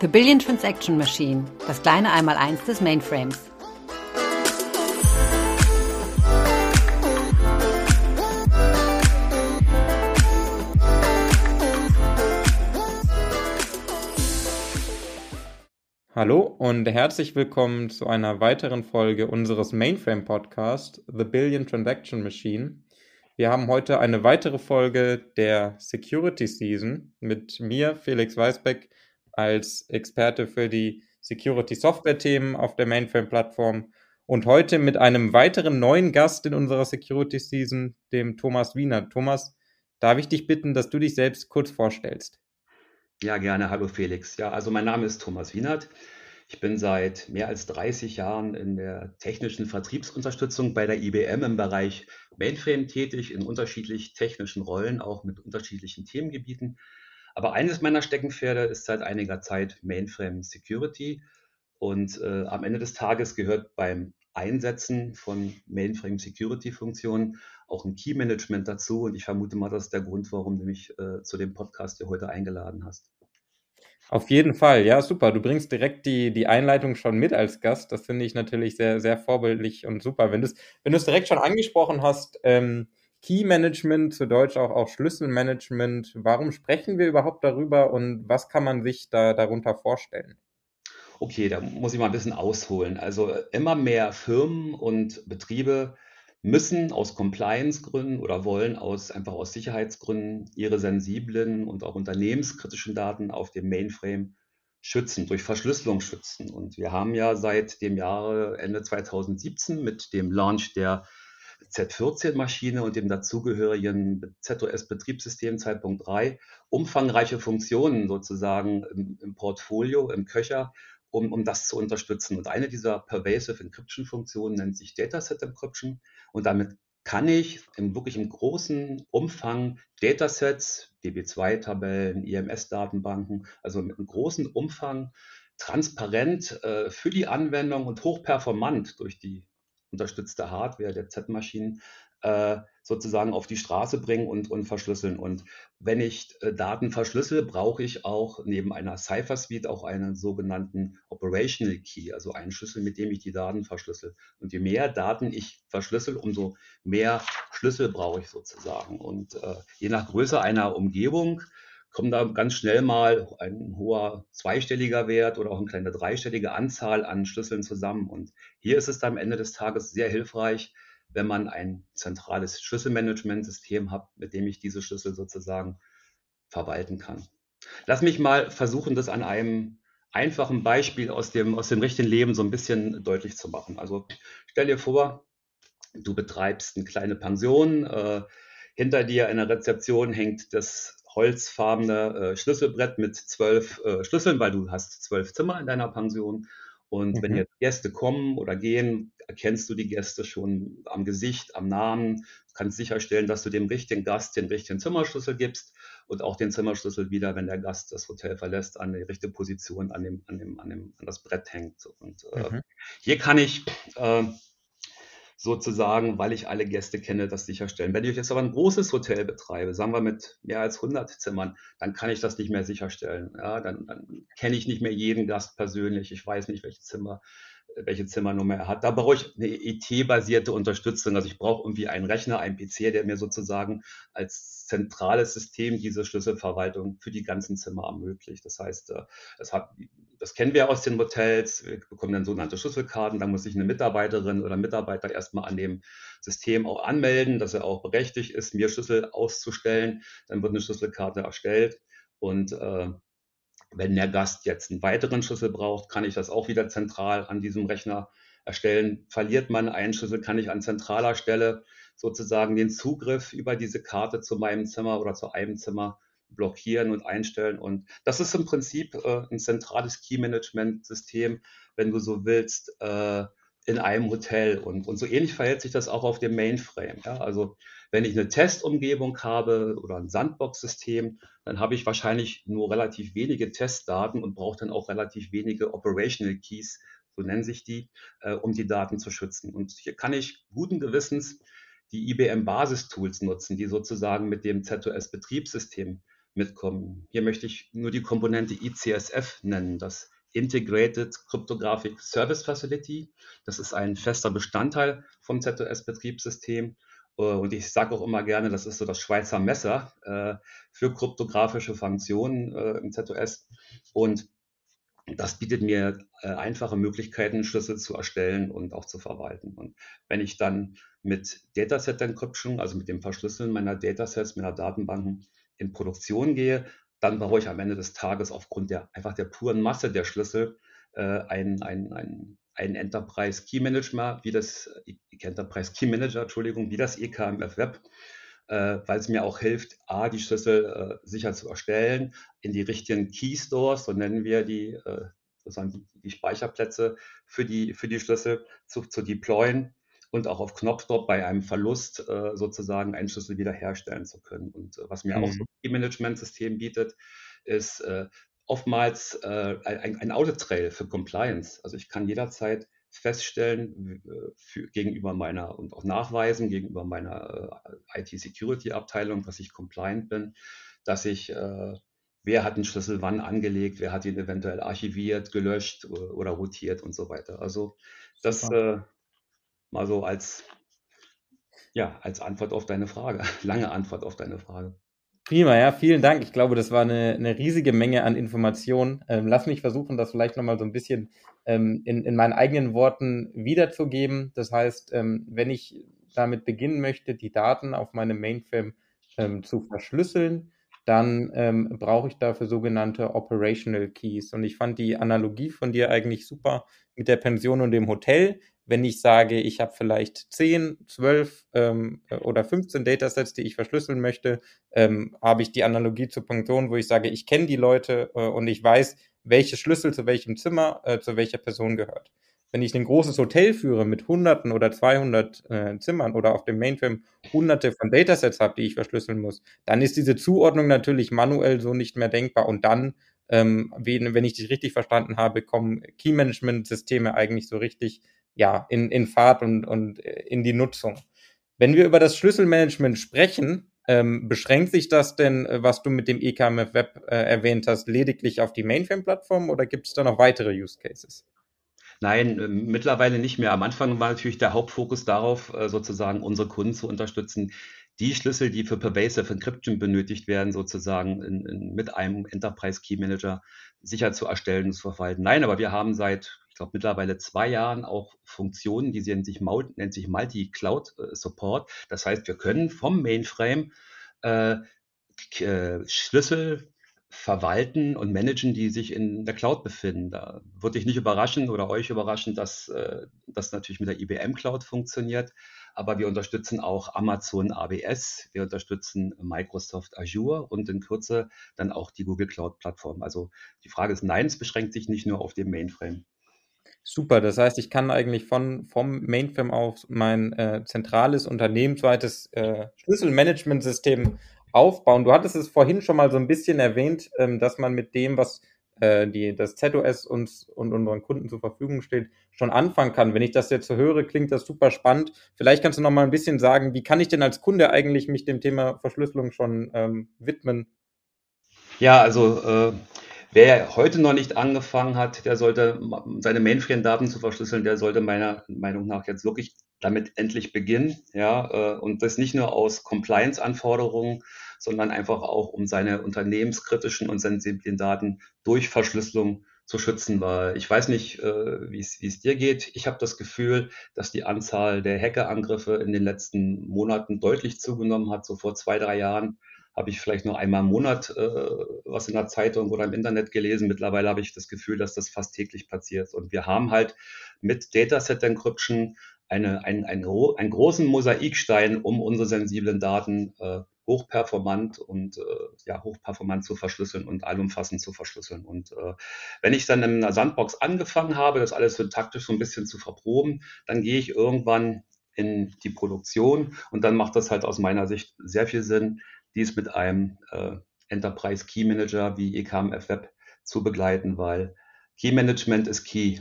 The Billion Transaction Machine, das kleine Einmaleins des Mainframes. Hallo und herzlich willkommen zu einer weiteren Folge unseres Mainframe Podcast, The Billion Transaction Machine. Wir haben heute eine weitere Folge der Security Season mit mir, Felix Weisbeck, als Experte für die Security Software Themen auf der Mainframe Plattform und heute mit einem weiteren neuen Gast in unserer Security Season, dem Thomas Wiener. Thomas, darf ich dich bitten, dass du dich selbst kurz vorstellst? Ja, gerne. Hallo Felix. Ja, also mein Name ist Thomas Wienert. Ich bin seit mehr als 30 Jahren in der technischen Vertriebsunterstützung bei der IBM im Bereich Mainframe tätig, in unterschiedlich technischen Rollen, auch mit unterschiedlichen Themengebieten. Aber eines meiner Steckenpferde ist seit einiger Zeit Mainframe Security. Und äh, am Ende des Tages gehört beim Einsetzen von Mainframe Security Funktionen auch ein Key Management dazu. Und ich vermute mal, das ist der Grund, warum du mich äh, zu dem Podcast hier heute eingeladen hast. Auf jeden Fall, ja, super. Du bringst direkt die, die Einleitung schon mit als Gast. Das finde ich natürlich sehr, sehr vorbildlich und super. Wenn du es wenn direkt schon angesprochen hast, ähm, Key Management, zu Deutsch auch, auch Schlüsselmanagement, warum sprechen wir überhaupt darüber und was kann man sich da darunter vorstellen? Okay, da muss ich mal ein bisschen ausholen. Also immer mehr Firmen und Betriebe müssen aus Compliance-Gründen oder wollen aus, einfach aus Sicherheitsgründen ihre sensiblen und auch unternehmenskritischen Daten auf dem Mainframe schützen, durch Verschlüsselung schützen. Und wir haben ja seit dem Jahre Ende 2017 mit dem Launch der Z14-Maschine und dem dazugehörigen ZOS-Betriebssystem 2.3 umfangreiche Funktionen sozusagen im, im Portfolio, im Köcher, um, um das zu unterstützen. Und eine dieser Pervasive Encryption Funktionen nennt sich Dataset Encryption. Und damit kann ich im wirklich im großen Umfang Datasets, DB2-Tabellen, IMS-Datenbanken, also mit einem großen Umfang transparent äh, für die Anwendung und hochperformant durch die unterstützte Hardware der Z-Maschinen äh, sozusagen auf die Straße bringen und, und verschlüsseln. Und wenn ich äh, Daten verschlüssel, brauche ich auch neben einer Cipher Suite auch einen sogenannten Operational Key, also einen Schlüssel, mit dem ich die Daten verschlüssel. Und je mehr Daten ich verschlüssel, umso mehr Schlüssel brauche ich sozusagen. Und äh, je nach Größe einer Umgebung kommt da ganz schnell mal ein hoher zweistelliger Wert oder auch eine kleine dreistellige Anzahl an Schlüsseln zusammen. Und hier ist es dann am Ende des Tages sehr hilfreich, wenn man ein zentrales Schlüsselmanagementsystem hat, mit dem ich diese Schlüssel sozusagen verwalten kann. Lass mich mal versuchen, das an einem einfachen Beispiel aus dem, aus dem richtigen Leben so ein bisschen deutlich zu machen. Also stell dir vor, du betreibst eine kleine Pension, äh, hinter dir in der Rezeption hängt das holzfarbene äh, Schlüsselbrett mit zwölf äh, Schlüsseln, weil du hast zwölf Zimmer in deiner Pension und mhm. wenn jetzt Gäste kommen oder gehen, erkennst du die Gäste schon am Gesicht, am Namen, du kannst sicherstellen, dass du dem richtigen Gast den richtigen Zimmerschlüssel gibst und auch den Zimmerschlüssel wieder, wenn der Gast das Hotel verlässt, an die richtige Position an dem, an dem, an dem, an das Brett hängt. Und äh, mhm. hier kann ich äh, sozusagen, weil ich alle Gäste kenne, das sicherstellen. Wenn ich jetzt aber ein großes Hotel betreibe, sagen wir mit mehr als 100 Zimmern, dann kann ich das nicht mehr sicherstellen. Ja, dann, dann kenne ich nicht mehr jeden Gast persönlich. Ich weiß nicht, welches Zimmer welche Zimmernummer er hat. Da brauche ich eine IT-basierte Unterstützung. Also ich brauche irgendwie einen Rechner, einen PC, der mir sozusagen als zentrales System diese Schlüsselverwaltung für die ganzen Zimmer ermöglicht. Das heißt, äh, das, hat, das kennen wir aus den Hotels. Wir bekommen dann sogenannte Schlüsselkarten. Da muss sich eine Mitarbeiterin oder Mitarbeiter erstmal an dem System auch anmelden, dass er auch berechtigt ist, mir Schlüssel auszustellen. Dann wird eine Schlüsselkarte erstellt und äh, wenn der Gast jetzt einen weiteren Schlüssel braucht, kann ich das auch wieder zentral an diesem Rechner erstellen. Verliert man einen Schlüssel, kann ich an zentraler Stelle sozusagen den Zugriff über diese Karte zu meinem Zimmer oder zu einem Zimmer blockieren und einstellen. Und das ist im Prinzip äh, ein zentrales Key-Management-System, wenn du so willst, äh, in einem Hotel. Und, und so ähnlich verhält sich das auch auf dem Mainframe. Ja? Also wenn ich eine Testumgebung habe oder ein Sandbox-System, dann habe ich wahrscheinlich nur relativ wenige Testdaten und brauche dann auch relativ wenige Operational Keys, so nennen sich die, äh, um die Daten zu schützen. Und hier kann ich guten Gewissens die IBM Basistools nutzen, die sozusagen mit dem ZOS-Betriebssystem mitkommen. Hier möchte ich nur die Komponente ICSF nennen, das Integrated Cryptographic Service Facility. Das ist ein fester Bestandteil vom ZOS-Betriebssystem. Äh, und ich sage auch immer gerne, das ist so das Schweizer Messer äh, für kryptografische Funktionen äh, im ZOS. Und das bietet mir einfache Möglichkeiten, Schlüssel zu erstellen und auch zu verwalten. Und wenn ich dann mit Dataset Encryption, also mit dem Verschlüsseln meiner Datasets, meiner Datenbanken in Produktion gehe, dann brauche ich am Ende des Tages aufgrund der einfach der puren Masse der Schlüssel äh, ein, ein, ein, ein Enterprise Key Manager, wie das Enterprise Key Manager, Entschuldigung, wie das EKMF Web, äh, weil es mir auch hilft, A, die Schlüssel äh, sicher zu erstellen, in die richtigen Key Stores, so nennen wir die, äh, sozusagen die, die, Speicherplätze für die, für die Schlüssel zu, zu deployen und auch auf Knopfdrop bei einem Verlust äh, sozusagen einen Schlüssel wiederherstellen zu können. Und äh, was mir mhm. auch so ein E-Management-System bietet, ist äh, oftmals äh, ein, ein Audit-Trail für Compliance. Also ich kann jederzeit feststellen äh, für, gegenüber meiner und auch nachweisen gegenüber meiner äh, IT-Security-Abteilung, dass ich compliant bin, dass ich wer hat den Schlüssel wann angelegt, wer hat ihn eventuell archiviert, gelöscht oder rotiert und so weiter. Also das äh, Mal so als, ja, als Antwort auf deine Frage, lange Antwort auf deine Frage. Prima, ja, vielen Dank. Ich glaube, das war eine, eine riesige Menge an Informationen. Ähm, lass mich versuchen, das vielleicht nochmal so ein bisschen ähm, in, in meinen eigenen Worten wiederzugeben. Das heißt, ähm, wenn ich damit beginnen möchte, die Daten auf meinem Mainframe ähm, zu verschlüsseln, dann ähm, brauche ich dafür sogenannte Operational Keys. Und ich fand die Analogie von dir eigentlich super mit der Pension und dem Hotel wenn ich sage, ich habe vielleicht 10, 12 ähm, oder 15 Datasets, die ich verschlüsseln möchte, ähm, habe ich die Analogie zur Pension, wo ich sage, ich kenne die Leute äh, und ich weiß, welche Schlüssel zu welchem Zimmer, äh, zu welcher Person gehört. Wenn ich ein großes Hotel führe mit Hunderten oder 200 äh, Zimmern oder auf dem Mainframe Hunderte von Datasets habe, die ich verschlüsseln muss, dann ist diese Zuordnung natürlich manuell so nicht mehr denkbar und dann ähm, wenn, wenn ich dich richtig verstanden habe, kommen Key-Management-Systeme eigentlich so richtig ja, in, in Fahrt und, und äh, in die Nutzung. Wenn wir über das Schlüsselmanagement sprechen, ähm, beschränkt sich das denn, äh, was du mit dem EKMF Web äh, erwähnt hast, lediglich auf die Mainframe-Plattform oder gibt es da noch weitere Use Cases? Nein, äh, mittlerweile nicht mehr. Am Anfang war natürlich der Hauptfokus darauf, sozusagen unsere Kunden zu unterstützen, die Schlüssel, die für Pervasive Encryption benötigt werden, sozusagen in, in, mit einem Enterprise Key Manager sicher zu erstellen und zu verwalten. Nein, aber wir haben seit ich glaube, mittlerweile zwei Jahren auch Funktionen, die nennt sich, nennt sich Multi-Cloud-Support. Äh, das heißt, wir können vom Mainframe äh, äh, Schlüssel verwalten und managen, die sich in der Cloud befinden. Da würde ich nicht überraschen oder euch überraschen, dass äh, das natürlich mit der IBM Cloud funktioniert. Aber wir unterstützen auch Amazon AWS, wir unterstützen Microsoft Azure und in Kürze dann auch die Google Cloud Plattform. Also die Frage ist, nein, es beschränkt sich nicht nur auf den Mainframe. Super, das heißt, ich kann eigentlich von, vom Mainframe auf mein äh, zentrales unternehmensweites äh, Schlüsselmanagementsystem aufbauen. Du hattest es vorhin schon mal so ein bisschen erwähnt, ähm, dass man mit dem, was äh, die, das ZOS uns und unseren Kunden zur Verfügung steht, schon anfangen kann. Wenn ich das jetzt so höre, klingt das super spannend. Vielleicht kannst du noch mal ein bisschen sagen, wie kann ich denn als Kunde eigentlich mich dem Thema Verschlüsselung schon ähm, widmen? Ja, also äh, Wer heute noch nicht angefangen hat, der sollte seine Mainframe-Daten zu verschlüsseln, der sollte meiner Meinung nach jetzt wirklich damit endlich beginnen. Ja, äh, und das nicht nur aus Compliance-Anforderungen, sondern einfach auch, um seine unternehmenskritischen und sensiblen Daten durch Verschlüsselung zu schützen, weil ich weiß nicht, äh, wie es dir geht. Ich habe das Gefühl, dass die Anzahl der Hackerangriffe in den letzten Monaten deutlich zugenommen hat. So vor zwei, drei Jahren habe ich vielleicht nur einmal im Monat äh, was in der Zeitung oder im Internet gelesen. Mittlerweile habe ich das Gefühl, dass das fast täglich passiert. Und wir haben halt mit Dataset Encryption eine, ein, ein, einen großen Mosaikstein, um unsere sensiblen Daten äh, hochperformant und äh, ja, hochperformant zu verschlüsseln und allumfassend zu verschlüsseln. Und äh, wenn ich dann in einer Sandbox angefangen habe, das alles so taktisch so ein bisschen zu verproben, dann gehe ich irgendwann in die Produktion und dann macht das halt aus meiner Sicht sehr viel Sinn, dies mit einem äh, Enterprise Key Manager wie EKMF Web zu begleiten, weil Key Management ist Key.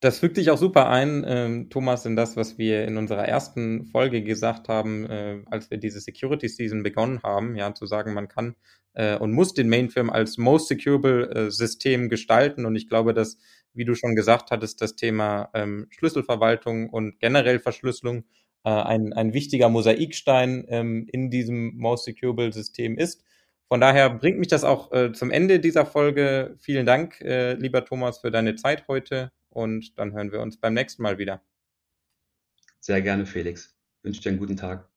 Das fügt sich auch super ein, ähm, Thomas, in das, was wir in unserer ersten Folge gesagt haben, äh, als wir diese Security Season begonnen haben, ja, zu sagen, man kann äh, und muss den Mainframe als most securable äh, System gestalten. Und ich glaube, dass, wie du schon gesagt hattest, das Thema ähm, Schlüsselverwaltung und generell Verschlüsselung äh, ein, ein wichtiger Mosaikstein ähm, in diesem most securable System ist. Von daher bringt mich das auch äh, zum Ende dieser Folge. Vielen Dank, äh, lieber Thomas, für deine Zeit heute und dann hören wir uns beim nächsten Mal wieder. Sehr gerne, Felix. Wünsche dir einen guten Tag.